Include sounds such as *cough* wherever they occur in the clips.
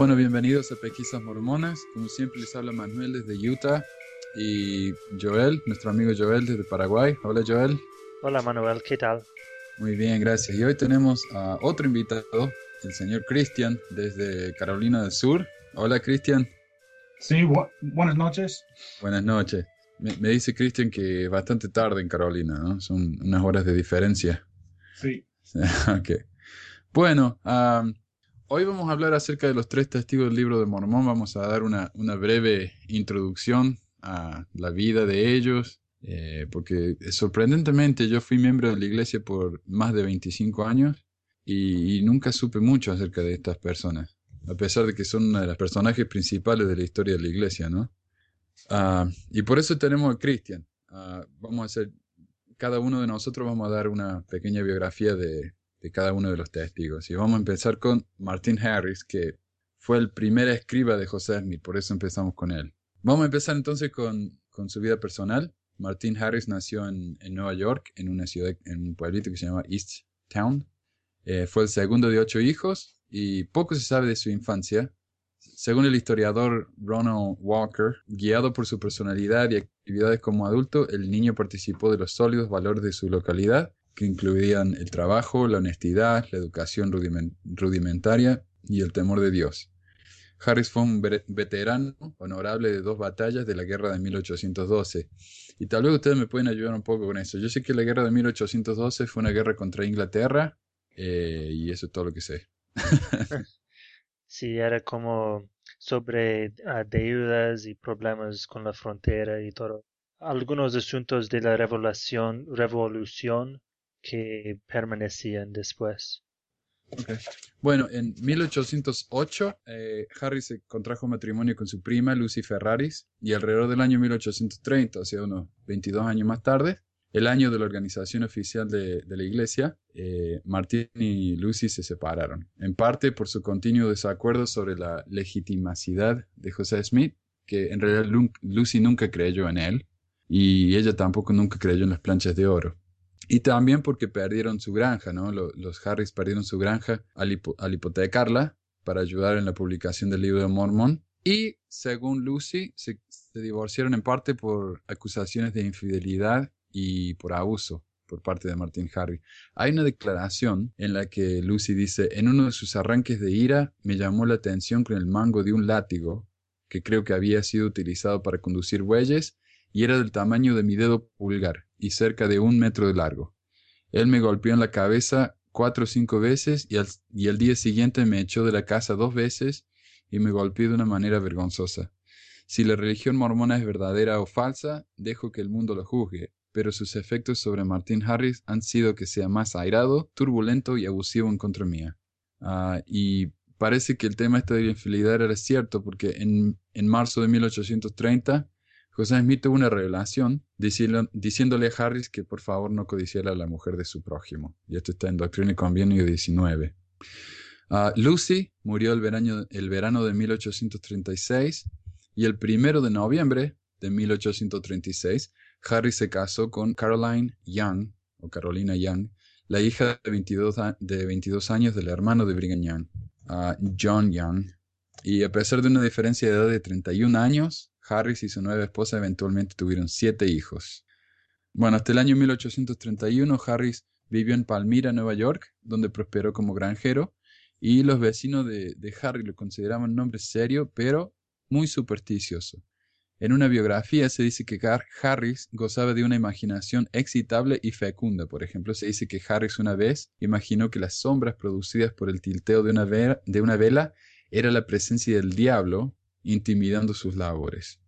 Bueno, bienvenidos a Pesquisas Mormonas. Como siempre les habla Manuel desde Utah y Joel, nuestro amigo Joel desde Paraguay. Hola Joel. Hola Manuel, ¿qué tal? Muy bien, gracias. Y hoy tenemos a otro invitado, el señor Cristian desde Carolina del Sur. Hola Cristian. Sí, buenas noches. Buenas noches. Me, dice Cristian que bastante tarde en Carolina, ¿no? Son unas horas de diferencia. Sí. *laughs* ok. Bueno, hoy vamos a hablar acerca de los tres testigos del libro de Mormón. Vamos a dar una, breve introducción a la vida de ellos, eh, porque sorprendentemente yo fui miembro de la iglesia por más de 25 años y nunca supe mucho acerca de estas personas a pesar de que son uno de los personajes principales de la historia de la iglesia, ¿no? Ah, y por eso tenemos a Cristian. Ah, vamos a hacer, cada uno de nosotros vamos a dar una pequeña biografía de, cada uno de los testigos. Y vamos a empezar con Martin Harris, que fue el primer escriba de José Smith, por eso empezamos con él. Vamos a empezar entonces con, su vida personal. Martin Harris nació en, Nueva York, en una ciudad, en un pueblito que se llama East Town. Eh, fue el segundo de ocho hijos y poco se sabe de su infancia. Según el historiador Ronald Walker, guiado por su personalidad y actividades como adulto, el niño participó de los sólidos valores de su localidad, que incluían el trabajo, la honestidad, la educación rudimentaria y el temor de Dios. Harris fue un veterano honorable de dos batallas de la guerra de 1812. Y tal vez ustedes me pueden ayudar un poco con eso. Yo sé que la guerra de 1812 fue una guerra contra Inglaterra eh, y eso es todo lo que sé. *laughs* sí, era como sobre ah, deudas y problemas con la frontera y todo. Algunos asuntos de la revolución, revolución que permanecían después. Bueno, en 1808 eh, Harry se contrajo matrimonio con su prima Lucy Ferraris y alrededor del año 1830, o sea, unos 22 años más tarde, el año de la organización oficial de, la iglesia, eh, Martín y Lucy se separaron, en parte por su continuo desacuerdo sobre la legitimacidad de José Smith, que en realidad Lucy nunca creyó en él y ella tampoco nunca creyó en las planchas de oro. Y también porque perdieron su granja, ¿no? Los, Harris perdieron su granja al, hipotecarla para ayudar en la publicación del libro de Mormón. Y según Lucy, se divorciaron en parte por acusaciones de infidelidad y por abuso por parte de Martin Harry. Hay una declaración en la que Lucy dice, en uno de sus arranques de ira me llamó la atención con el mango de un látigo, que creo que había sido utilizado para conducir bueyes, y era del tamaño de mi dedo pulgar y cerca de un metro de largo. Él me golpeó en la cabeza cuatro o cinco veces y al, día siguiente me echó de la casa dos veces y me golpeó de una manera vergonzosa. Si la religión mormona es verdadera o falsa, dejo que el mundo lo juzgue, pero sus efectos sobre Martin Harris han sido que sea más airado, turbulento y abusivo en contra mía. Ah, y parece que el tema de la infidelidad era cierto porque en, en marzo de 1830 José Smith una revelación diciéndole a Harris que por favor no codiciara a la mujer de su prójimo. Y esto está en Doctrina y Convenio 19. Ah, Lucy murió el verano, el verano de 1836 y el primero de noviembre de 1836 Harry se casó con Caroline Young, o Carolina Young, la hija de 22, de 22 años del hermano de Brigham Young, John Young. Y a pesar de una diferencia de edad de 31 años, Harris y su nueva esposa eventualmente tuvieron siete hijos. Bueno, hasta el año 1831 Harris vivió en Palmira, Nueva York, donde prosperó como granjero, y los vecinos de, de Harry lo consideraban un hombre serio, pero muy supersticioso. En una biografía se dice que Harris gozaba de una imaginación excitable y fecunda. Por ejemplo, se dice que Harris una vez imaginó que las sombras producidas por el tilteo de una, vela, de una vela era la presencia del diablo intimidando sus labores.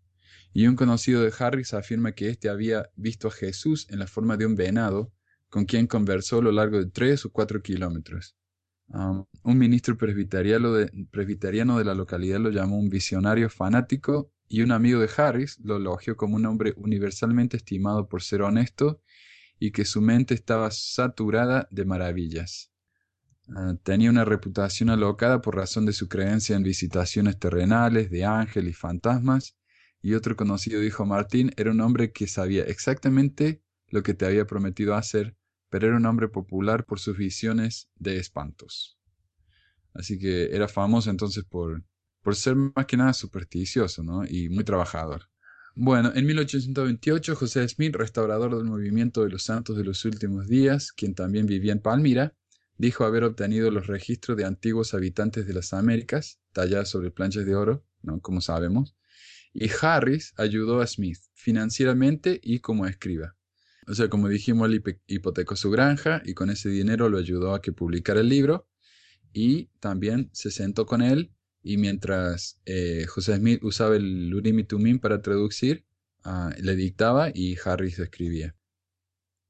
Y un conocido de Harris afirma que éste había visto a Jesús en la forma de un venado, con quien conversó a lo largo de tres o cuatro kilómetros. Um, un ministro presbiteriano de, la localidad lo llamó un visionario fanático y un amigo de Harris lo elogió como un hombre universalmente estimado por ser honesto y que su mente estaba saturada de maravillas. Ah, tenía una reputación alocada por razón de su creencia en visitaciones terrenales, de ángeles y fantasmas, y otro conocido dijo Martín era un hombre que sabía exactamente lo que te había prometido hacer, pero era un hombre popular por sus visiones de espantos. Así que era famoso entonces por por ser más que nada supersticioso ¿no? y muy trabajador. Bueno, en 1828 José Smith, restaurador del movimiento de los santos de los últimos días, quien también vivía en Palmira, dijo haber obtenido los registros de antiguos habitantes de las Américas, tallados sobre planchas de oro, ¿no? como sabemos, y Harris ayudó a Smith financieramente y como escriba. O sea, como dijimos, él hipotecó su granja y con ese dinero lo ayudó a que publicara el libro y también se sentó con él y mientras eh, José Smith usaba el Tumim para traducir, ah, le dictaba y Harris escribía.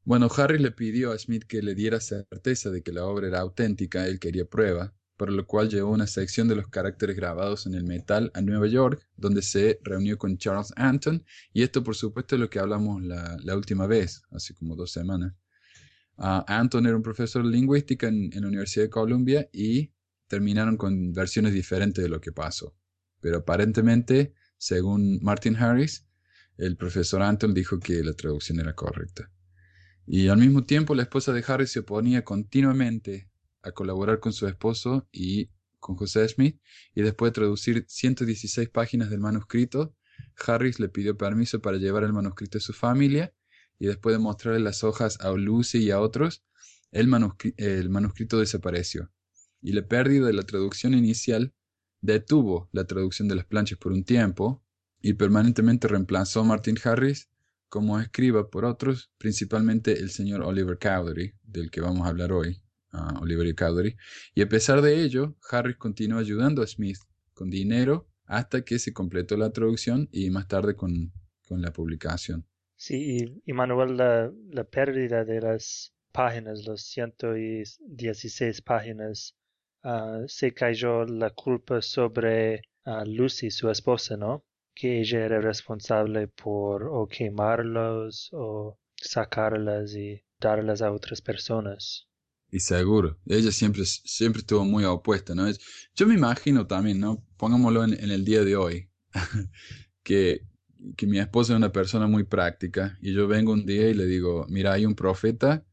Bueno, Harris le pidió a Smith que le diera certeza de que la obra era auténtica, él quería prueba, por lo cual llevó una sección de los caracteres grabados en el metal a Nueva York, donde se reunió con Charles Anton, y esto por supuesto es lo que hablamos la, última vez, hace como dos semanas. Ah, Anton era un profesor de lingüística en, la Universidad de Columbia y terminaron con versiones diferentes de lo que pasó. Pero aparentemente, según Martin Harris, el profesor Anton dijo que la traducción era correcta. Y al mismo tiempo la esposa de Harris se oponía continuamente a colaborar con su esposo y con José Smith, y después de traducir 116 páginas del manuscrito, Harris le pidió permiso para llevar el manuscrito a su familia, y después de mostrarle las hojas a Lucy y a otros, el, el manuscrito desapareció. Y la pérdida de la traducción inicial detuvo la traducción de las planchas por un tiempo, y permanentemente reemplazó a Martin Harris como escriba por otros, principalmente el señor Oliver Cowdery, del que vamos a hablar hoy Oliver Cowdery, y a pesar de ello, Harris continuó ayudando a Smith con dinero hasta que se completó la traducción y más tarde con, con la publicación. Sí, y, Manuel, la, pérdida de las páginas, los 116 páginas, uh, se cayó la culpa sobre uh, Lucy, su esposa, ¿no? Que ella era responsable por o quemarlos o sacarlas y darlas a otras personas. Y seguro, ella siempre, siempre estuvo muy opuesta, ¿no? Yo me imagino también, ¿no? Pongámoslo en, el día de hoy, *laughs* que, que mi esposa es una persona muy práctica y yo vengo un día y le digo, mira, hay un profeta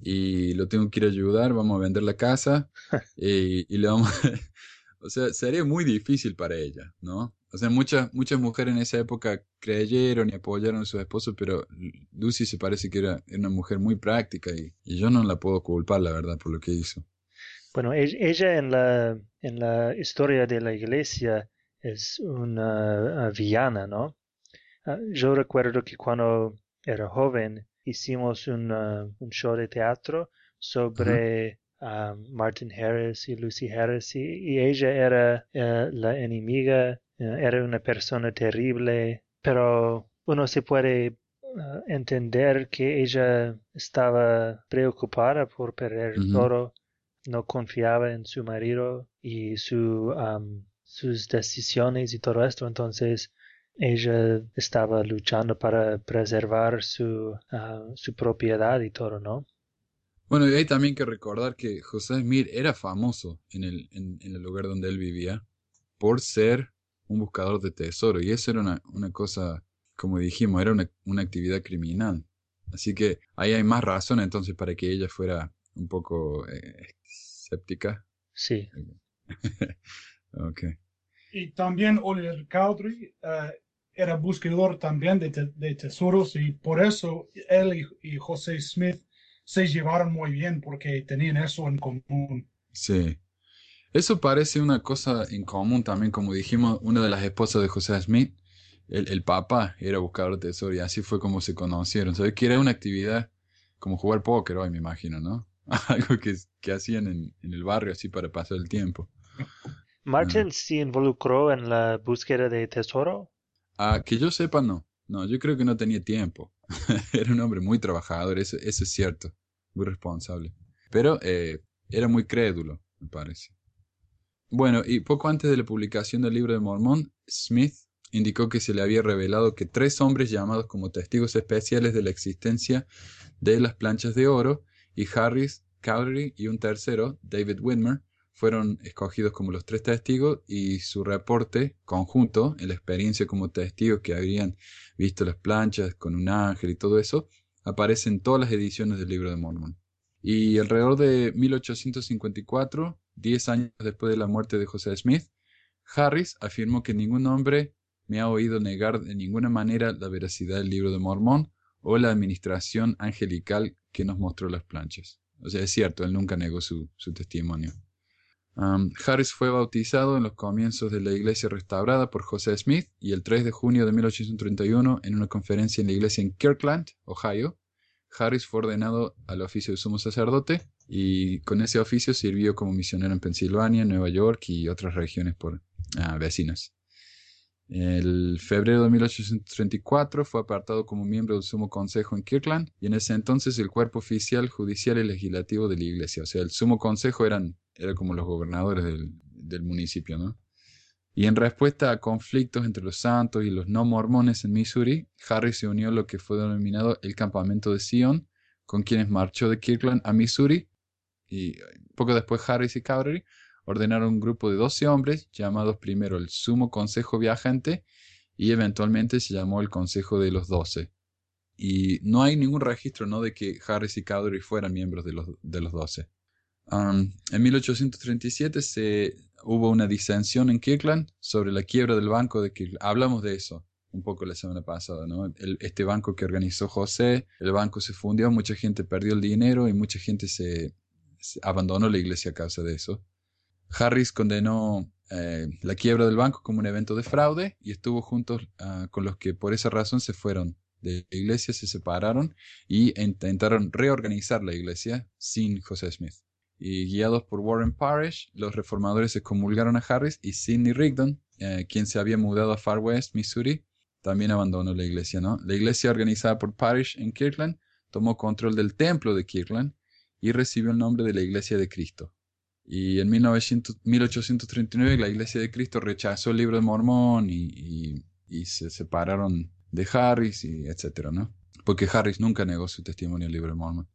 y lo tengo que ir a ayudar, vamos a vender la casa *laughs* y, y le vamos... *laughs* o sea, sería muy difícil para ella, ¿no? O sea, muchas, muchas mujeres en esa época creyeron y apoyaron a sus esposos, pero Lucy se parece que era, una mujer muy práctica y, yo no la puedo culpar, la verdad, por lo que hizo. Bueno, ella en la, en la historia de la iglesia es una villana, ¿no? Ah, yo recuerdo que cuando era joven hicimos un show de teatro sobre ah, Martin Harris y Lucy Harris y, ella era eh, la enemiga era una persona terrible, pero uno se puede eh, entender que ella estaba preocupada por perder todo, no confiaba en su marido y su, sus decisiones y todo esto, entonces ella estaba luchando para preservar su, ah, su propiedad y todo, ¿no? Bueno, y hay también que recordar que José Smith era famoso en el, en el lugar donde él vivía por ser un buscador de tesoro. Y eso era una, una cosa, como dijimos, era una, una, actividad criminal. Así que ahí hay más razón entonces para que ella fuera un poco eh, escéptica. Sí. *laughs* ok. Y también Oliver Cowdery eh, era buscador también de, de, tesoros y por eso él y, y José Smith se llevaron muy bien porque tenían eso en común. Sí. Eso parece una cosa en común también, como dijimos, una de las esposas de José Smith, el, el papá era buscador de tesoro y así fue como se conocieron. ¿Sabes? Que era una actividad como jugar póker hoy, me imagino, ¿no? *laughs* Algo que, que hacían en, en, el barrio así para pasar el tiempo. ¿Martin se involucró en la búsqueda de tesoro? Ah, que yo sepa, no. No, yo creo que no tenía tiempo. *laughs* era un hombre muy trabajador, eso, eso es cierto. Muy responsable. Pero eh, era muy crédulo, me parece. Bueno, y poco antes de la publicación del libro de Mormón, Smith indicó que se le había revelado que tres hombres llamados como testigos especiales de la existencia de las planchas de oro, y Harris, Cowdery y un tercero, David Whitmer, fueron escogidos como los tres testigos y su reporte conjunto, en la experiencia como testigos que habían visto las planchas con un ángel y todo eso, aparece en todas las ediciones del libro de Mormón. Y alrededor de 1854, diez años después de la muerte de José Smith, Harris afirmó que ningún hombre me ha oído negar de ninguna manera la veracidad del libro de Mormón o la administración angelical que nos mostró las planchas. O sea, es cierto, él nunca negó su, testimonio. Harris fue bautizado en los comienzos de la iglesia restaurada por José Smith y el 3 de junio de 1831 en una conferencia en la iglesia en Kirkland, Ohio, Harris fue ordenado al oficio de sumo sacerdote y con ese oficio sirvió como misionero en Pensilvania, Nueva York y otras regiones por, ah, vecinas. El febrero de 1834 fue apartado como miembro del Sumo Consejo en Kirkland y en ese entonces el cuerpo oficial, judicial y legislativo de la iglesia. O sea, el Sumo Consejo eran, era como los gobernadores del, del municipio, ¿no? Y en respuesta a conflictos entre los santos y los no mormones en Missouri, Harry se unió a lo que fue denominado el campamento de Sion, con quienes marchó de Kirkland a Missouri. Y poco después Harris y Cowdery ordenaron un grupo de 12 hombres, llamados primero el Sumo Consejo Viajante y eventualmente se llamó el Consejo de los Doce. Y no hay ningún registro ¿no? de que Harris y Cowdery fueran miembros de los, de los Doce. En 1837 se, hubo una disensión en Kirkland sobre la quiebra del banco de Kirkland. Hablamos de eso un poco la semana pasada, ¿no? este banco que organizó José, el banco se fundió, mucha gente perdió el dinero y mucha gente se abandonó la iglesia a causa de eso. Harris condenó eh, la quiebra del banco como un evento de fraude y estuvo junto ah, con los que por esa razón se fueron de la iglesia, se separaron y intentaron reorganizar la iglesia sin José Smith. Y guiados por Warren Parrish, los reformadores se comulgaron a Harris y Sidney Rigdon, eh, quien se había mudado a Far West, Missouri, también abandonó la iglesia. ¿no? La iglesia organizada por Parrish en Kirkland tomó control del templo de Kirkland y recibió el nombre de la Iglesia de Cristo. Y en 1839 la Iglesia de Cristo rechazó el libro de Mormón y, se separaron de Harris y etcétera, ¿no? Porque Harris nunca negó su testimonio al libro de Mormón.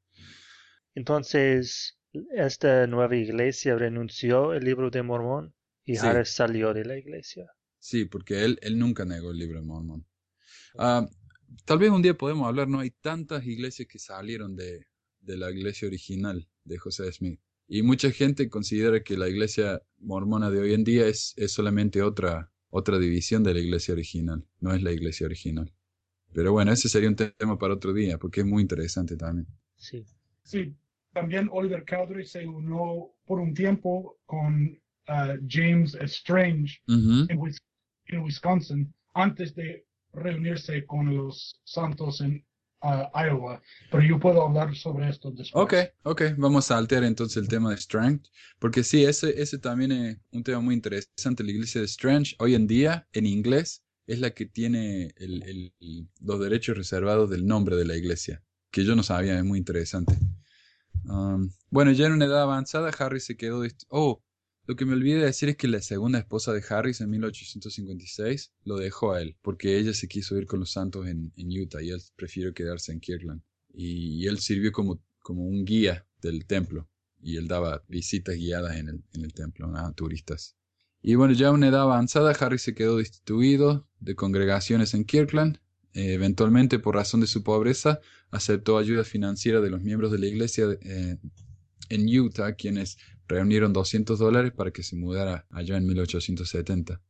Entonces, esta nueva iglesia renunció el libro de Mormón y Harris salió de la iglesia. Sí, porque él, él nunca negó el libro de Mormón. Ah, tal vez un día podemos hablar, ¿no? Hay tantas iglesias que salieron de, de la iglesia original de José Smith. Y mucha gente considera que la iglesia mormona de hoy en día es, es solamente otra, otra división de la iglesia original, no es la iglesia original. Pero bueno, ese sería un tema para otro día, porque es muy interesante también. Sí. Sí, también Oliver Cowdery se unió por un tiempo con uh, James Strange en, Wisconsin antes de reunirse con los santos en Iowa, pero yo puedo hablar sobre esto después. Ok, ok, vamos a alterar entonces el tema de Strange, porque sí, ese, ese también es un tema muy interesante. La iglesia de Strange hoy en día, en inglés, es la que tiene el, los derechos reservados del nombre de la iglesia, que yo no sabía, es muy interesante. Um, bueno, ya en una edad avanzada, Harry se quedó... Oh, lo que me olvidé decir es que la segunda esposa de Harris en 1856 lo dejó a él, porque ella se quiso ir con los santos en, Utah y él prefirió quedarse en Kirkland. Y, él sirvió como, como un guía del templo y él daba visitas guiadas en el, en el templo a turistas. Y bueno, ya a una edad avanzada, Harris se quedó destituido de congregaciones en Kirkland. Eh, eventualmente, por razón de su pobreza, aceptó ayuda financiera de los miembros de la iglesia eh, en Utah, quienes reunieron 200 dólares para que se mudara allá en 1870.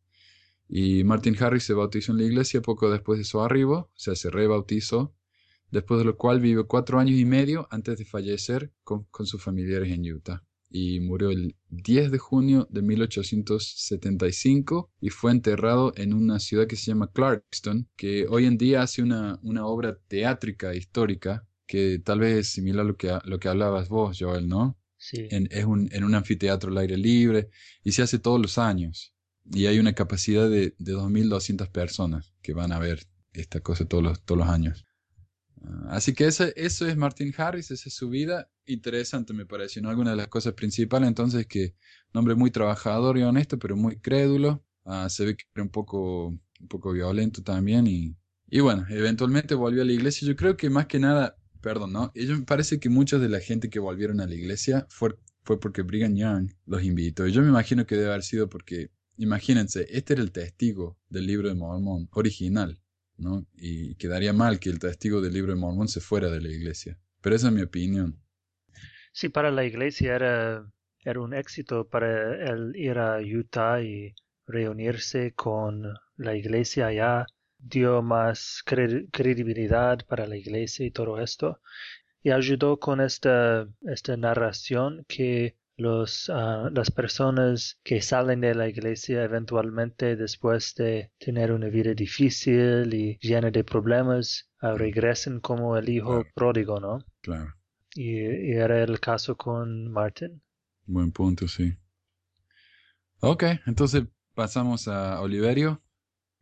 Y Martin Harris se bautizó en la iglesia poco después de su arribo, o sea, se rebautizó, después de lo cual vivió cuatro años y medio antes de fallecer con, sus familiares en Utah. Y murió el 10 de junio de 1875 y fue enterrado en una ciudad que se llama Clarkston, que hoy en día hace una, una obra teátrica histórica que tal vez es similar a lo que, lo que hablabas vos, Joel, ¿no? En, es un, en un anfiteatro al aire libre y se hace todos los años. Y hay una capacidad de, de 2.200 personas que van a ver esta cosa todos los, todos los años. Ah, así que ese, eso es Martin Harris, esa es su vida. Interesante me pareció, ¿no? Alguna de las cosas principales entonces que un hombre muy trabajador y honesto, pero muy crédulo. Ah, se ve que era un poco, un poco violento también y, y bueno, eventualmente volvió a la iglesia. Yo creo que más que nada perdón, ¿no? Y me parece que mucha de la gente que volvieron a la iglesia fue, fue porque Brigham Young los invitó. Y yo me imagino que debe haber sido porque, imagínense, este era el testigo del libro de Mormón original, ¿no? Y quedaría mal que el testigo del libro de Mormón se fuera de la iglesia. Pero esa es mi opinión. Sí, para la iglesia era, era un éxito para él ir a Utah y reunirse con la iglesia allá dio más credibilidad para la iglesia y todo esto y ayudó con esta, esta narración que los, ah, las personas que salen de la iglesia eventualmente después de tener una vida difícil y llena de problemas uh, regresen como el hijo pródigo, ¿no? Claro. Y, y, era el caso con Martin. Buen punto, sí. Ok, entonces pasamos a Oliverio.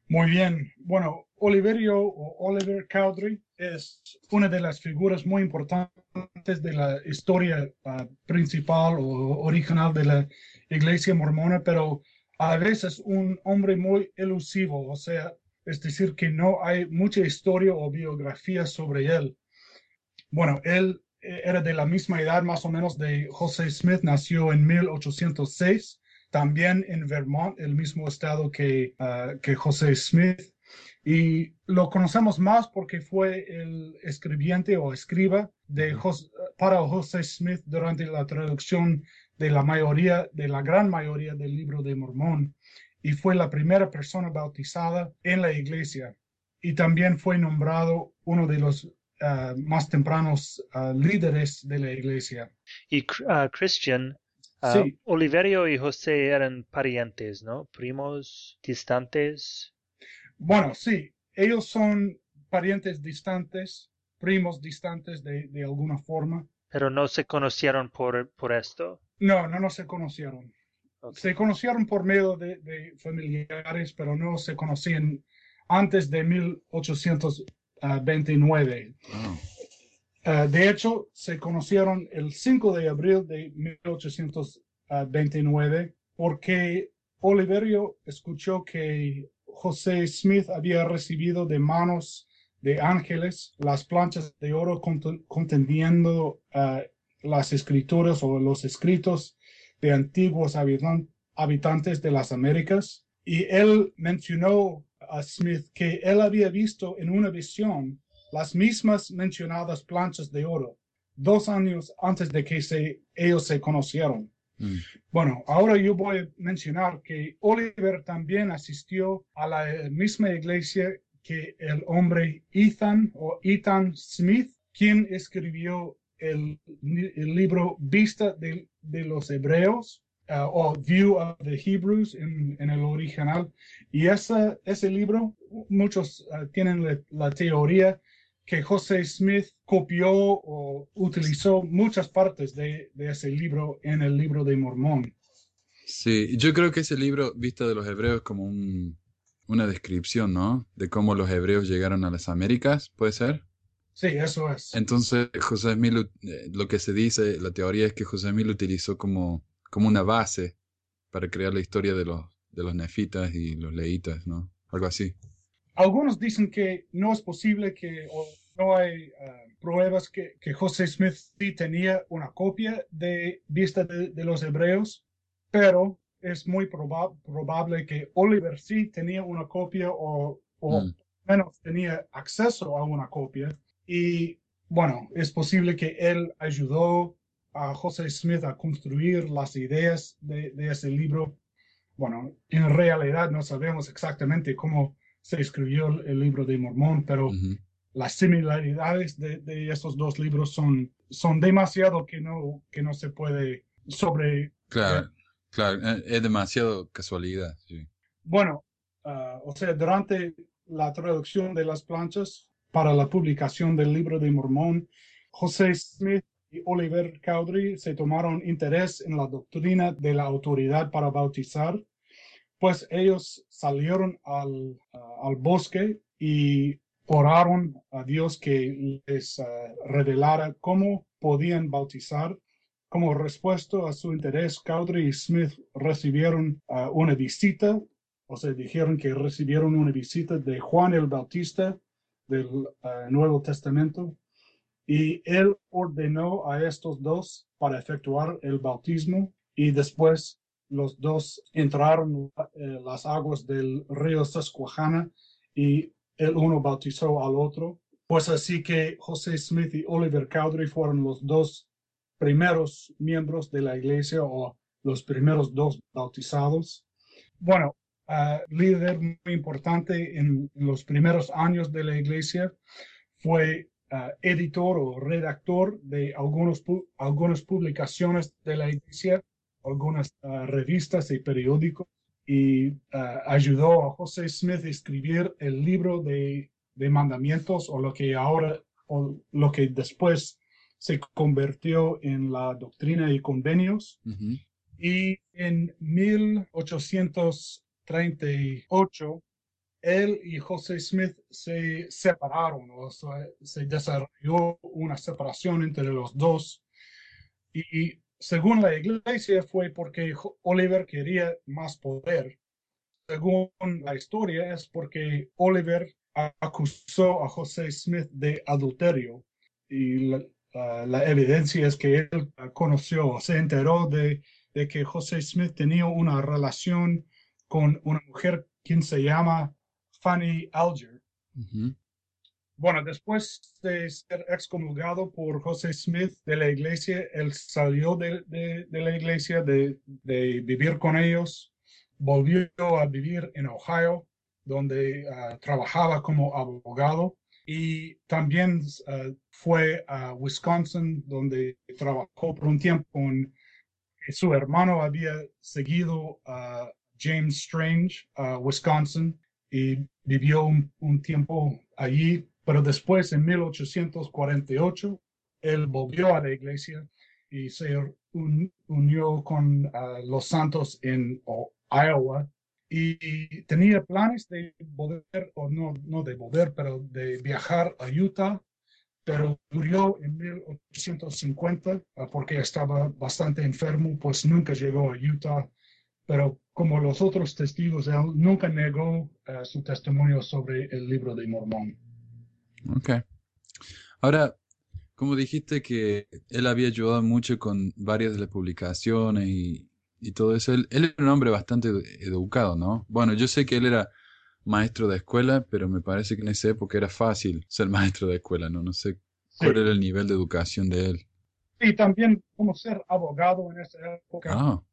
Muy bien. Bueno, Oliverio o Oliver Cowdery es una de las figuras muy importantes de la historia uh, principal o original de la iglesia mormona, pero a veces un hombre muy elusivo, o sea, es decir, que no hay mucha historia o biografía sobre él. Bueno, él era de la misma edad más o menos de José Smith, nació en 1806 también en Vermont, el mismo estado que, uh, que José Smith. Y lo conocemos más porque fue el escribiente o escriba de para José Smith durante la traducción de la mayoría, de la gran mayoría del libro de Mormón. Y fue la primera persona bautizada en la iglesia. Y también fue nombrado uno de los uh, más tempranos uh, líderes de la iglesia. Y Christian, Uh, sí. Oliverio y José eran parientes, ¿no? Primos distantes. Bueno, sí, ellos son parientes distantes, primos distantes de, de alguna forma. Pero no se conocieron por, por esto. No, no, no se conocieron. Okay. Se conocieron por medio de, de, familiares, pero no se conocían antes de 1829. Oh. Uh, de hecho, se conocieron el 5 de abril de 1829 porque Oliverio escuchó que José Smith había recibido de manos de ángeles las planchas de oro contendiendo uh, las escrituras o los escritos de antiguos habitan habitantes de las Américas. Y él mencionó a Smith que él había visto en una visión las mismas mencionadas planchas de oro dos años antes de que se, ellos se conocieron. Mm. Bueno, ahora yo voy a mencionar que Oliver también asistió a la misma iglesia que el hombre Ethan o Ethan Smith, quien escribió el, el libro Vista de, de los Hebreos uh, o View of the Hebrews en, en el original. Y esa, ese libro, muchos uh, tienen la, la teoría que José Smith copió o utilizó muchas partes de, de, ese libro en el libro de Mormón. Sí, yo creo que ese libro, Vista de los Hebreos, como un, una descripción, ¿no? De cómo los hebreos llegaron a las Américas, ¿puede ser? Sí, eso es. Entonces, José Smith, eh, lo que se dice, la teoría es que José Smith lo utilizó como, como una base para crear la historia de los, de los nefitas y los leitas, ¿no? Algo así algunos dicen que no es posible que o no hay uh, pruebas que, que, José Smith sí tenía una copia de Vista de, de los Hebreos, pero es muy proba probable que Oliver sí tenía una copia o, o mm. menos tenía acceso a una copia. Y bueno, es posible que él ayudó a José Smith a construir las ideas de, de ese libro. Bueno, en realidad no sabemos exactamente cómo se escribió el libro de Mormón, pero uh -huh. las similaridades de, de, estos dos libros son, son demasiado que no, que no se puede sobre... Claro, claro, eh, es demasiado casualidad. Sí. Bueno, uh, o sea, durante la traducción de las planchas para la publicación del libro de Mormón, José Smith y Oliver Cowdery se tomaron interés en la doctrina de la autoridad para bautizar pues ellos salieron al, bosque y oraron a Dios que les uh, revelara cómo podían bautizar. Como respuesta a su interés, Cowdery y Smith recibieron uh, una visita, o sea, dijeron que recibieron una visita de Juan el Bautista del Nuevo Testamento, y él ordenó a estos dos para efectuar el bautismo y después los dos entraron eh, las aguas del río Susquehanna y el uno bautizó al otro. Pues así que José Smith y Oliver Cowdery fueron los dos primeros miembros de la iglesia o los primeros dos bautizados. Bueno, ah, líder muy importante en, los primeros años de la iglesia. Fue ah, editor o redactor de algunos, algunas publicaciones de la iglesia, algunas revistas y periódicos, y ayudó a José Smith a escribir el libro de, de mandamientos o lo que ahora, o lo que después se convirtió en la doctrina y convenios. Y en 1838, él y José Smith se separaron, o sea, se desarrolló una separación entre los dos. Y según la iglesia fue porque Oliver quería más poder. Según la historia es porque Oliver acusó a José Smith de adulterio y la, evidencia es que él conoció, se enteró de que José Smith tenía una relación con una mujer quien se llama Fanny Alger. Bueno, después de ser excomulgado por José Smith de la iglesia, él salió de, la iglesia, de, vivir con ellos, volvió a vivir en Ohio, donde ah, trabajaba como abogado, y también ah, fue a Wisconsin, donde trabajó por un tiempo con su hermano. Había seguido a James Strange a Wisconsin y vivió un, tiempo allí, pero después en 1848 él volvió a la iglesia y se unió con los santos en Iowa. Y tenía planes de poder, o no, no de poder, pero de viajar a Utah pero murió en 1850 ah, porque estaba bastante enfermo, pues nunca llegó a Utah, pero como los otros testigos, él nunca negó ah, su testimonio sobre el libro de Mormón. Ok. Ahora, como dijiste que él había ayudado mucho con varias de las publicaciones y, y todo eso, él, él, era un hombre bastante educado, ¿no? Bueno, yo sé que él era maestro de escuela, pero me parece que en esa época era fácil ser *laughs* maestro de escuela, ¿no? No sé cuál era el nivel de educación de él. Y también como ser abogado en esa época. Ah.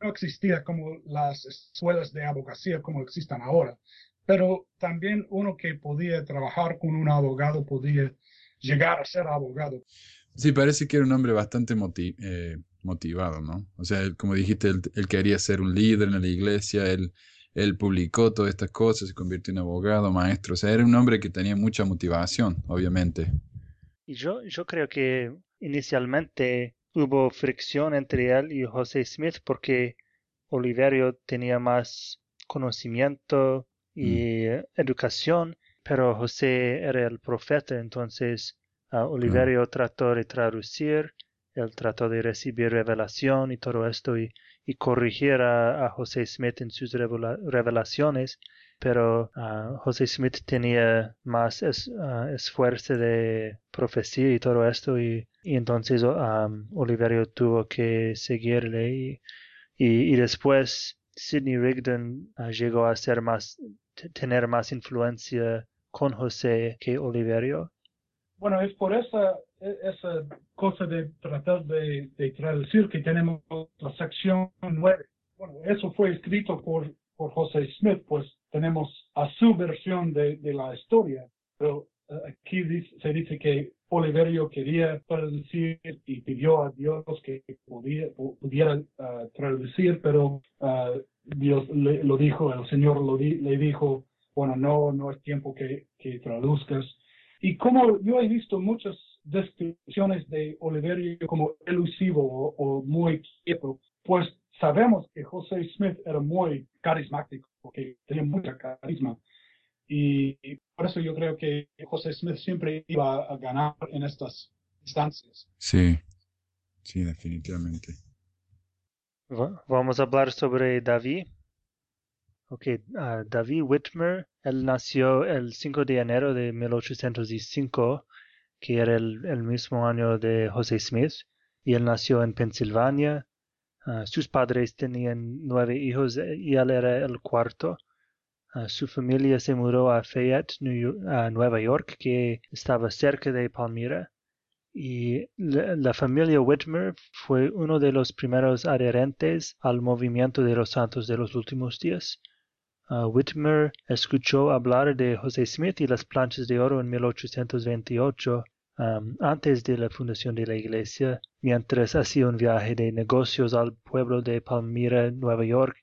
No existía como las escuelas de abogacía como existan ahora, pero también uno que podía trabajar con un abogado podía llegar a ser abogado. Sí, parece que era un hombre bastante eh, motivado, ¿no? O sea, como dijiste, él, él, quería ser un líder en la iglesia, él él publicó todas estas cosas, se convirtió en abogado, maestro, o sea, era un hombre que tenía mucha motivación, obviamente. Y yo, yo creo que inicialmente hubo fricción entre él y José Smith porque Oliverio tenía más conocimiento y mm. educación, pero José era el profeta, entonces ah, Oliverio trató de traducir, él trató de recibir revelación y todo esto, y y corrigir a, José Smith en sus revelaciones, pero uh, José Smith tenía más ah, esfuerzo de profecía y todo esto, y, entonces um, Oliverio tuvo que seguirle, y, y, después Sidney Rigdon llegó a ser más, tener más influencia con José que Oliverio. Bueno, es por esa, e, esa cosa de tratar de, traducir que tenemos la sección 9. Bueno, eso fue escrito por, por José Smith, pues tenemos a su versión de, la historia, pero eh, aquí se dice que Oliverio quería traducir y pidió a Dios que pudiera eh, traducir, pero uh, Dios le, lo dijo, el Señor lo le dijo, bueno, no, no es tiempo que, que traduzcas. Y como yo he visto muchas descripciones de Oliverio como elusivo o, muy quieto, pues sabemos que José Smith era muy carismático, porque tenía mucha carisma. Y, por eso yo creo que José Smith siempre iba a ganar en estas instancias. Sí, sí, definitivamente. Vamos a hablar sobre David. Ok, uh, David Whitmer, él nació el 5 de enero de 1805, que era el, mismo año de José Smith, y él nació en Pensilvania. Uh, sus padres tenían nueve hijos y él era el cuarto. Uh, su familia se mudó a Fayette, Nueva York, que estaba cerca de Palmyra. Y la, familia Whitmer fue uno de los primeros adherentes al movimiento de los santos de los últimos días. Uh, Whitmer escuchó hablar de José Smith y las planchas de oro en 1828, um, antes de la fundación de la iglesia, mientras hacía un viaje de negocios al pueblo de Palmyra, Nueva York,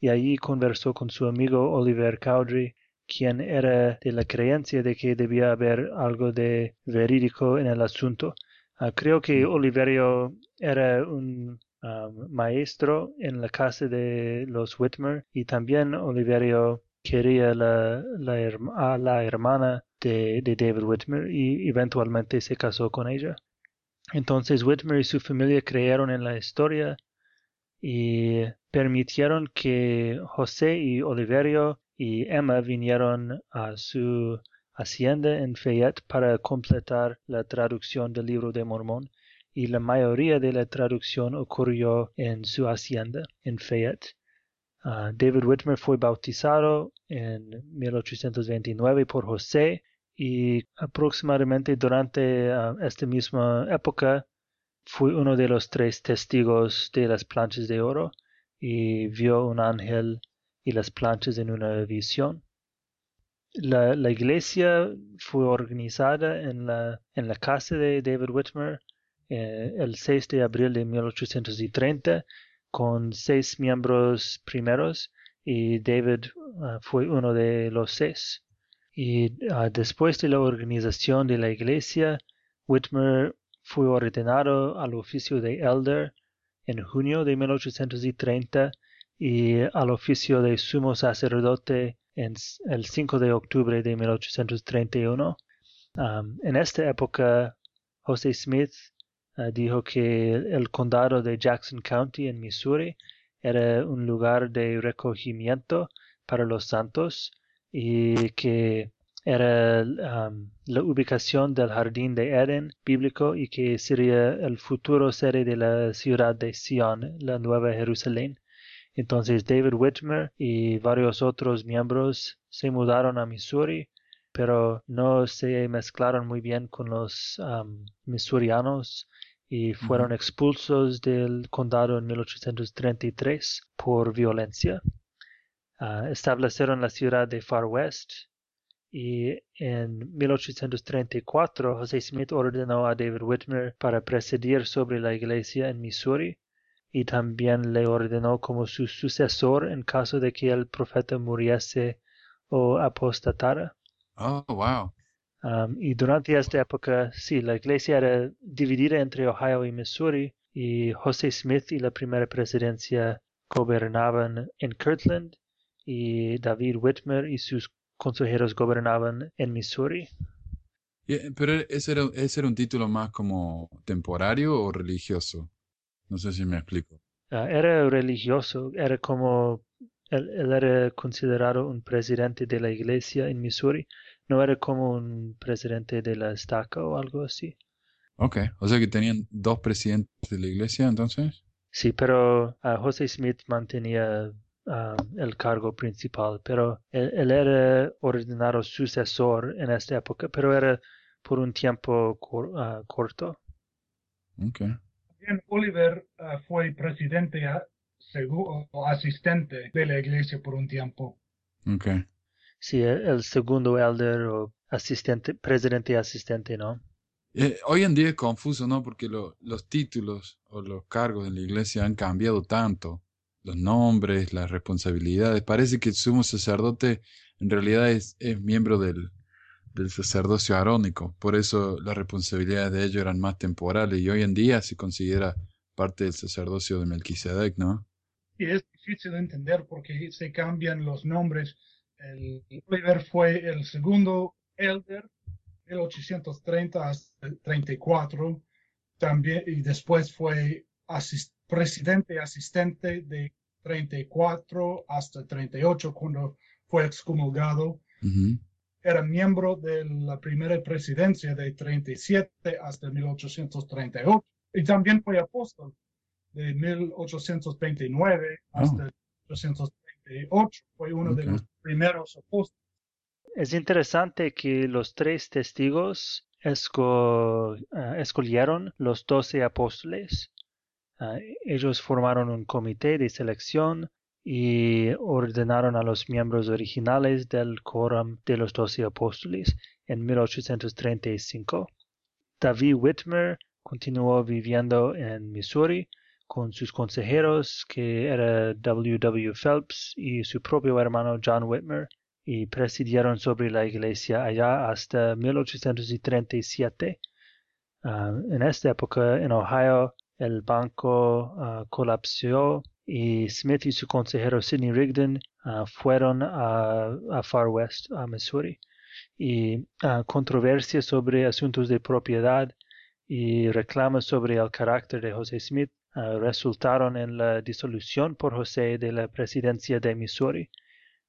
y allí conversó con su amigo Oliver Cowdery, quien era de la creencia de que debía haber algo de verídico en el asunto. Uh, creo que Oliverio era un um, maestro en la casa de los Whitmer y también Oliverio quería la, la, a la hermana de, de, David Whitmer y eventualmente se casó con ella. Entonces Whitmer y su familia creyeron en la historia y permitieron que José y Oliverio y Emma vinieron a su hacienda en Fayette para completar la traducción del libro de Mormón y la mayoría de la traducción ocurrió en su hacienda en Fayette. Uh, David Whitmer fue bautizado en 1829 por José y aproximadamente durante uh, esta misma época fue uno de los tres testigos de las planchas de oro y vio un ángel y las planchas en una visión. La, la iglesia fue organizada en la, en la casa de David Whitmer eh, el 6 de abril de 1830 con seis miembros primeros y David uh, fue uno de los seis. Y uh, después de la organización de la iglesia, Whitmer fue ordenado al oficio de elder en junio de 1830 y al oficio de sumo sacerdote en el 5 de octubre de 1831. Um, en esta época, José Smith uh, dijo que el condado de Jackson County en Missouri era un lugar de recogimiento para los santos y que era um, la ubicación del jardín de Eden bíblico y que sería el futuro sede de la ciudad de Sion, la Nueva Jerusalén. Entonces David Whitmer y varios otros miembros se mudaron a Missouri, pero no se mezclaron muy bien con los um, missourianos y fueron expulsos del condado en 1833 por violencia. Uh, establecieron la ciudad de Far West y en 1834 José Smith ordenó a David Whitmer para presidir sobre la iglesia en Missouri y también le ordenó como su sucesor en caso de que el profeta muriese o apostatara. Oh, wow. Um, y durante esta época, sí, la iglesia era dividida entre Ohio y Missouri y José Smith y la primera presidencia gobernaban en Kirtland y David Whitmer y sus consejeros gobernaban en Missouri. pero ese era, ese era un título más como temporario o religioso. No sé si me explico. Uh, era religioso, era como él, él, era considerado un presidente de la iglesia en Missouri, no era como un presidente de la estaca o algo así. Ok, o sea que tenían dos presidentes de la iglesia entonces. Sí, pero uh, José Smith mantenía uh, el cargo principal, pero él, él, era ordenado sucesor en esta época, pero era por un tiempo cor, uh, corto. Ok. Bien, Oliver fue presidente o asistente de la iglesia por un tiempo. Ok sí, el segundo elder o asistente, presidente asistente, ¿no? Eh, hoy en día es confuso, ¿no? Porque lo, los títulos o los cargos de la iglesia han cambiado tanto. Los nombres, las responsabilidades. Parece que el sumo sacerdote en realidad es, es miembro del, del sacerdocio arónico. Por eso las responsabilidades de ellos eran más temporales y hoy en día se considera parte del sacerdocio de Melquisedec, ¿no? Y es difícil de entender porque se cambian los nombres el Oliver fue el segundo elder, 1830 hasta 34, también, y después fue asist, presidente asistente de 34 hasta 38 cuando fue excomulgado. Uh -huh. Era miembro de la primera presidencia de 37 hasta 1838 y también fue apóstol de 1829 hasta oh. 1838. Fue uno okay. de los primeros apóstoles. Es interesante que los tres testigos esco, uh, escogieron los doce apóstoles. Uh, ellos formaron un comité de selección y ordenaron a los miembros originales del Quórum de los Doce Apóstoles en 1835. David Whitmer continuó viviendo en Missouri con sus consejeros, que era W. W. Phelps y su propio hermano John Whitmer, y presidieron sobre la iglesia allá hasta 1837. Ah, en esta época, en Ohio, el banco uh, colapsó y Smith y su consejero Sidney Rigdon ah, fueron a, Far West, a Missouri, y controversias sobre asuntos de propiedad y reclamos sobre el carácter de José Smith Ah, resultaron en la disolución por José de la presidencia de Missouri.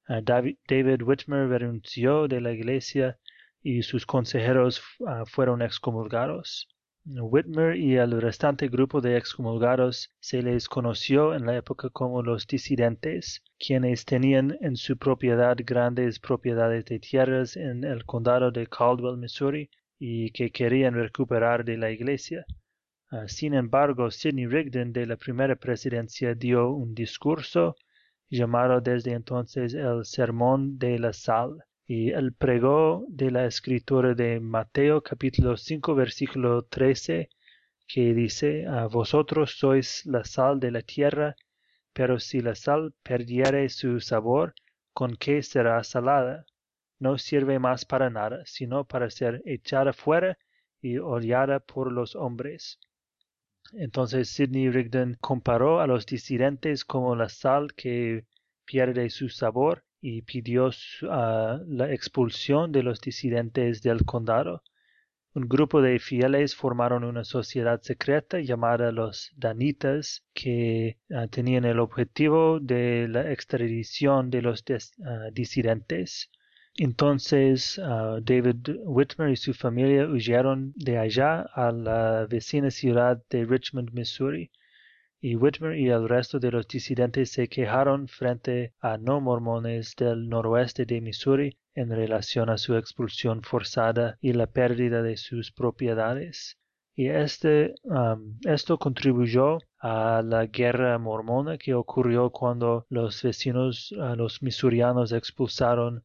Ah, David, Whitmer renunció de la iglesia y sus consejeros ah, fueron excomulgados. Whitmer y el restante grupo de excomulgados se les conoció en la época como los disidentes, quienes tenían en su propiedad grandes propiedades de tierras en el condado de Caldwell, Missouri, y que querían recuperar de la iglesia. Ah, sin embargo, Sidney Rigdon de la primera presidencia dio un discurso llamado desde entonces el Sermón de la Sal y él pregó de la escritura de Mateo capítulo 5 versículo 13 que dice a vosotros sois la sal de la tierra pero si la sal perdiere su sabor con qué será salada no sirve más para nada sino para ser echada fuera y odiada por los hombres entonces Sidney Rigdon comparó a los disidentes como la sal que pierde su sabor y pidió la expulsión de los disidentes del condado. Un grupo de fieles formaron una sociedad secreta llamada los Danitas que ah, tenían el objetivo de la extradición de los ah, disidentes. Entonces ah, David Whitmer y su familia huyeron de allá a la vecina ciudad de Richmond, Missouri, y Whitmer y el resto de los disidentes se quejaron frente a no mormones del noroeste de Missouri en relación a su expulsión forzada y la pérdida de sus propiedades. Y este, esto contribuyó a la guerra mormona que ocurrió cuando los vecinos, los misurianos expulsaron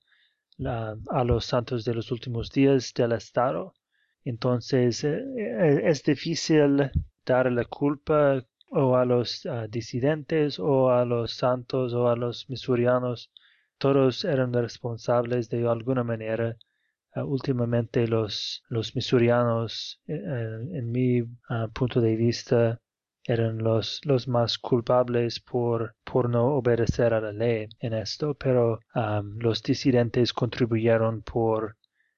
a los santos de los últimos días del Estado. Entonces eh, eh, es difícil dar la culpa o a los ah, disidentes o a los santos o a los misurianos. Todos eran responsables de alguna manera. Ah, últimamente los, los misurianos, eh, en mi ah, punto de vista, eran los, los más culpables por, por no obedecer a la ley en esto, pero los disidentes contribuyeron por,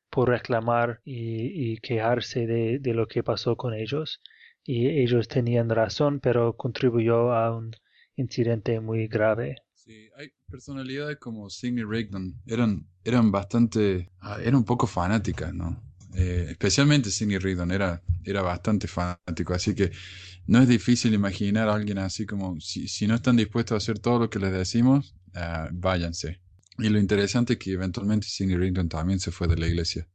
por reclamar y, quejarse de, de, lo que pasó con ellos. Y ellos tenían razón, pero contribuyó a un incidente muy grave. Sí, hay personalidades como Sidney Rigdon, eran, eran bastante, ah, eran un poco fanáticas, ¿no? Eh, especialmente Sidney Rigdon era, era bastante fanático, así que no es difícil imaginar a alguien así como, si, si no están dispuestos a hacer todo lo que les decimos, uh, váyanse. Y lo interesante es que eventualmente Sidney Rigdon también se fue de la iglesia.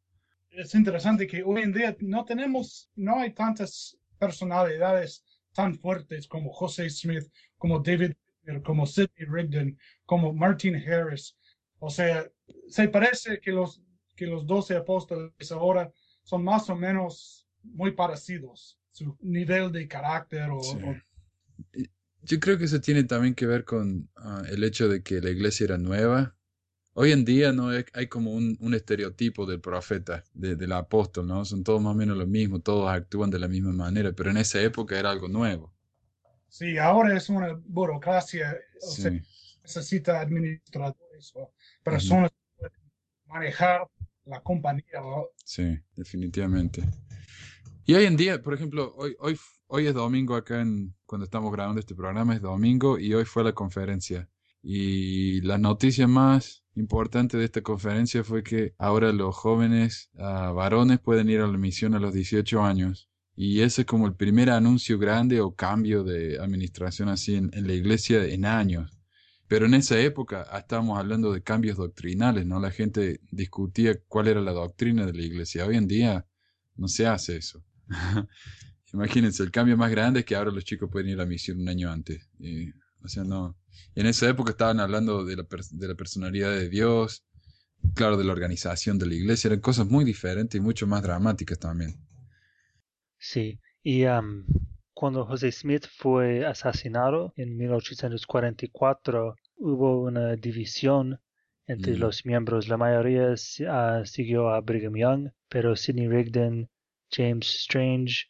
Es interesante que hoy en día no tenemos, no hay tantas personalidades tan fuertes como José Smith, como David, como Sidney Rigdon, como Martin Harris. O sea, se parece que los, que los doce apóstoles ahora son más o menos muy parecidos su nivel de carácter o, Yo creo que eso tiene también que ver con ah, el hecho de que la iglesia era nueva. Hoy en día no hay como un, estereotipo del profeta, del apóstol, ¿no? Son todos más o menos lo mismo, todos actúan de la misma manera, pero en esa época era algo nuevo. Sí, ahora es una burocracia, o sea, necesita administradores o personas manejar la compañía. Sí, definitivamente. Y hoy en día, por ejemplo, hoy, hoy, hoy es domingo acá en, cuando estamos grabando este programa, es domingo y hoy fue la conferencia. Y la noticia más importante de esta conferencia fue que ahora los jóvenes ah, varones pueden ir a la misión a los 18 años. Y ese es como el primer anuncio grande o cambio de administración así en, en la iglesia en años. Pero en esa época ah, estábamos hablando de cambios doctrinales, ¿no? La gente discutía cuál era la doctrina de la iglesia. Hoy en día no se hace eso. *laughs* Imagínense, el cambio más grande es que ahora los chicos pueden ir a misión un año antes. O sea, no. En esa época estaban hablando de la, de la personalidad de Dios, claro, de la organización de la iglesia, eran cosas muy diferentes y mucho más dramáticas también. Sí, y cuando José Smith fue asesinado en 1844, hubo una división entre Mm. los miembros. La mayoría ah, siguió a Brigham Young, pero Sidney Rigdon, James Strange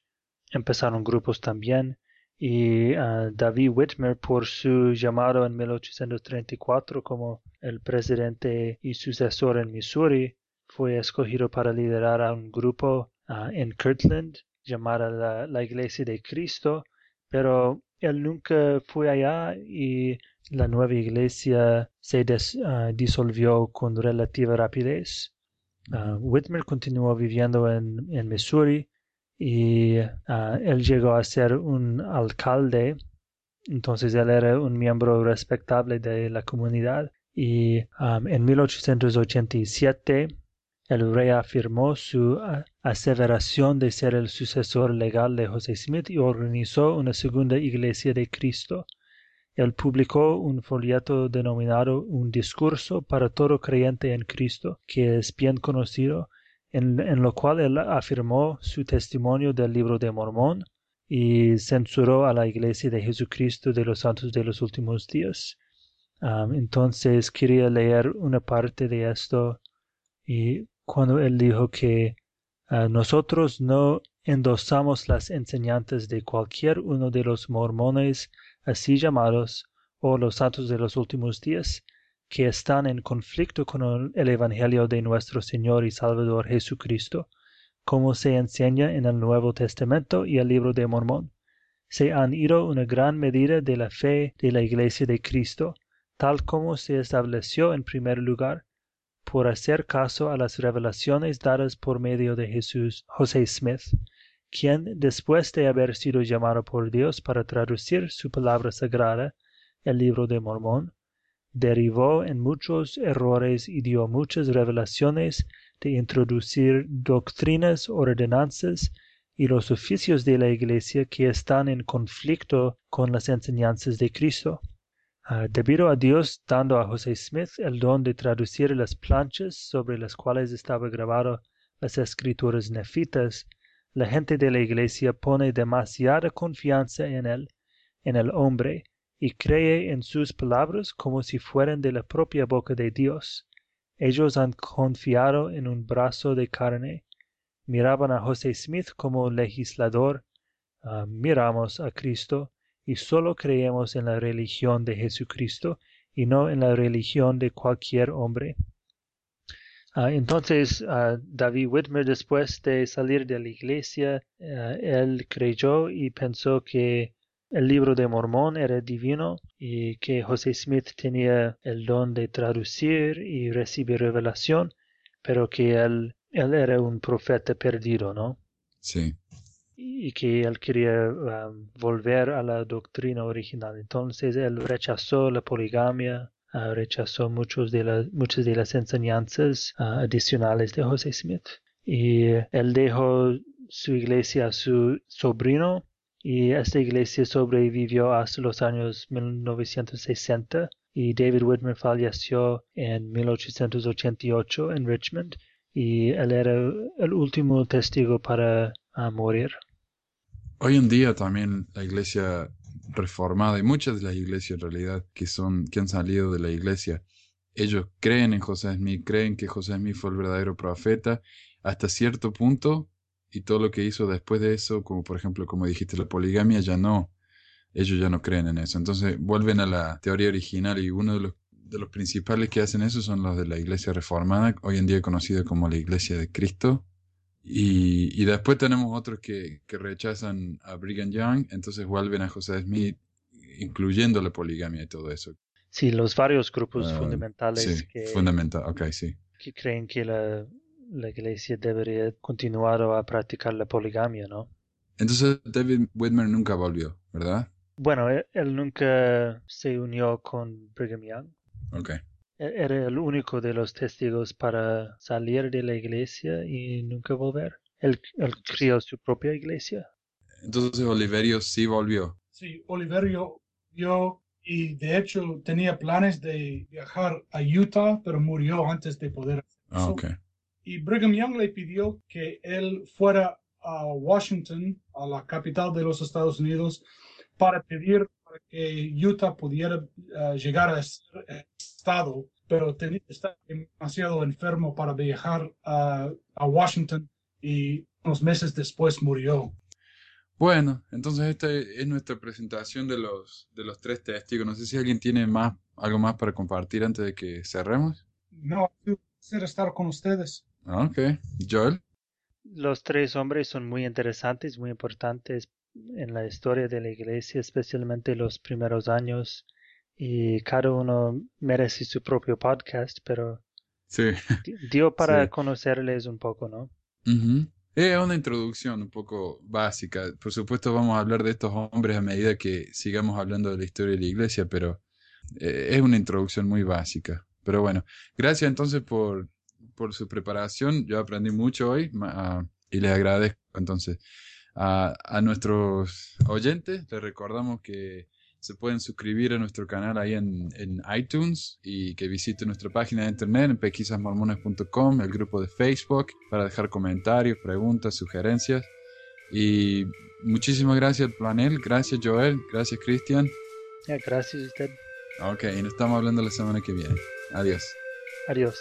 empezaron grupos también. Y ah, David Whitmer, por su llamado en 1834 como el presidente y sucesor en Missouri, fue escogido para liderar a un grupo ah, en Kirtland llamada la, la Iglesia de Cristo, pero él nunca fue allá y la nueva iglesia se ah, disolvió con relativa rapidez. Ah, Whitmer continuó viviendo en, en Missouri y ah, él llegó a ser un alcalde, entonces él era un miembro respetable de la comunidad y ah, en 1887 el rey afirmó su ah, aseveración de ser el sucesor legal de José Smith y organizó una segunda iglesia de Cristo. Él publicó un folleto denominado Un discurso para todo creyente en Cristo, que es bien conocido, en, lo cual él afirmó su testimonio del libro de Mormón y censuró a la Iglesia de Jesucristo de los Santos de los Últimos Días. Um, entonces quería leer una parte de esto y cuando él dijo que ah, nosotros no endosamos las enseñanzas de cualquier uno de los mormones así llamados o los santos de los últimos días que están en conflicto con el- el Evangelio de nuestro Señor y Salvador Jesucristo, como se enseña en el Nuevo Testamento y el libro de Mormón. Se han ido una gran medida de la fe de la Iglesia de Cristo, tal como se estableció en primer lugar, por hacer caso a las revelaciones dadas por medio de José Smith, quien, después de haber sido llamado por Dios para traducir su palabra sagrada, el libro de Mormón, derivó en muchos errores y dio muchas revelaciones de introducir doctrinas, ordenanzas y los oficios de la Iglesia que están en conflicto con las enseñanzas de Cristo. Ah, debido a Dios dando a José Smith el don de traducir las planchas sobre las cuales estaba grabado las escrituras nefitas, la gente de la iglesia pone demasiada confianza en él, en el hombre, y cree en sus palabras como si fueran de la propia boca de Dios. Ellos han confiado en un brazo de carne. Miraban a José Smith como legislador. Ah, miramos a Cristo y solo creemos en la religión de Jesucristo y no en la religión de cualquier hombre. Ah, entonces, ah, David Whitmer, después de salir de la iglesia, ah, él creyó y pensó que el libro de Mormón era divino y que José Smith tenía el don de traducir y recibir revelación, pero que él, él era un profeta perdido, ¿no? Sí. Y que él quería um, volver a la doctrina original. Entonces él rechazó la poligamia, ah, rechazó muchos de las, muchas de las enseñanzas ah, adicionales de José Smith. Y él dejó su iglesia a su sobrino y esta iglesia sobrevivió hasta los años 1960 y David Whitmer falleció en 1888 en Richmond y él era el último testigo para ah, morir. Hoy en día también la iglesia reformada y muchas de las iglesias en realidad que son que han salido de la iglesia, ellos creen en José Smith, creen que José Smith fue el verdadero profeta hasta cierto punto y todo lo que hizo después de eso, como por ejemplo, como dijiste, la poligamia ya no, ellos ya no creen en eso. Entonces vuelven a la teoría original y uno de los, de los principales que hacen eso son los de la iglesia reformada, hoy en día conocida como la iglesia de Cristo. Y, y después tenemos otros que, que rechazan a Brigham Young, entonces vuelven a José Smith, incluyendo la poligamia y todo eso. Sí, los varios grupos Ah, fundamentales sí, que, fundamental, ok, sí. que creen que la, la iglesia debería continuar a practicar la poligamia, ¿no? Entonces David Whitmer nunca volvió, ¿verdad? Bueno, él, él nunca se unió con Brigham Young. Ok. Él Era el único de los testigos para salir de la iglesia y nunca volver. Él, él crió su propia iglesia. Entonces Oliverio sí volvió. Sí, Oliverio vio y de hecho tenía planes de viajar a Utah, pero murió antes de poder Ah, eso. ok. Y Brigham Young le pidió que él fuera a Washington, a la capital de los Estados Unidos, para pedir para que Utah pudiera eh, llegar a ser eh, estado, pero tenía, estaba demasiado enfermo para viajar a, a Washington y unos meses después murió. Bueno, entonces esta es nuestra presentación de los, de los tres testigos. No sé si alguien tiene más, algo más para compartir antes de que cerremos. No, placer estar con ustedes. Ok. Joel. Los tres hombres son muy interesantes, muy importantes en la historia de la iglesia, especialmente los primeros años. Y cada uno merece su propio podcast, pero Sí. di- dio *laughs* para Sí. conocerles un poco, ¿no? Es una introducción un poco básica. Por supuesto vamos a hablar de estos hombres a medida que sigamos hablando de la historia de la iglesia, pero eh, es una introducción muy básica. Pero bueno, gracias entonces por, por su preparación. Yo aprendí mucho hoy y les agradezco entonces a, a nuestros oyentes. Les recordamos que se pueden suscribir a nuestro canal ahí en, en iTunes y que visiten nuestra página de internet en pesquisasmormones.com, el grupo de Facebook para dejar comentarios, preguntas, sugerencias. Y muchísimas gracias, Planel. Gracias, Joel. Gracias, Cristian. Gracias a usted. Ok, y nos estamos hablando la semana que viene. Adiós. Adiós.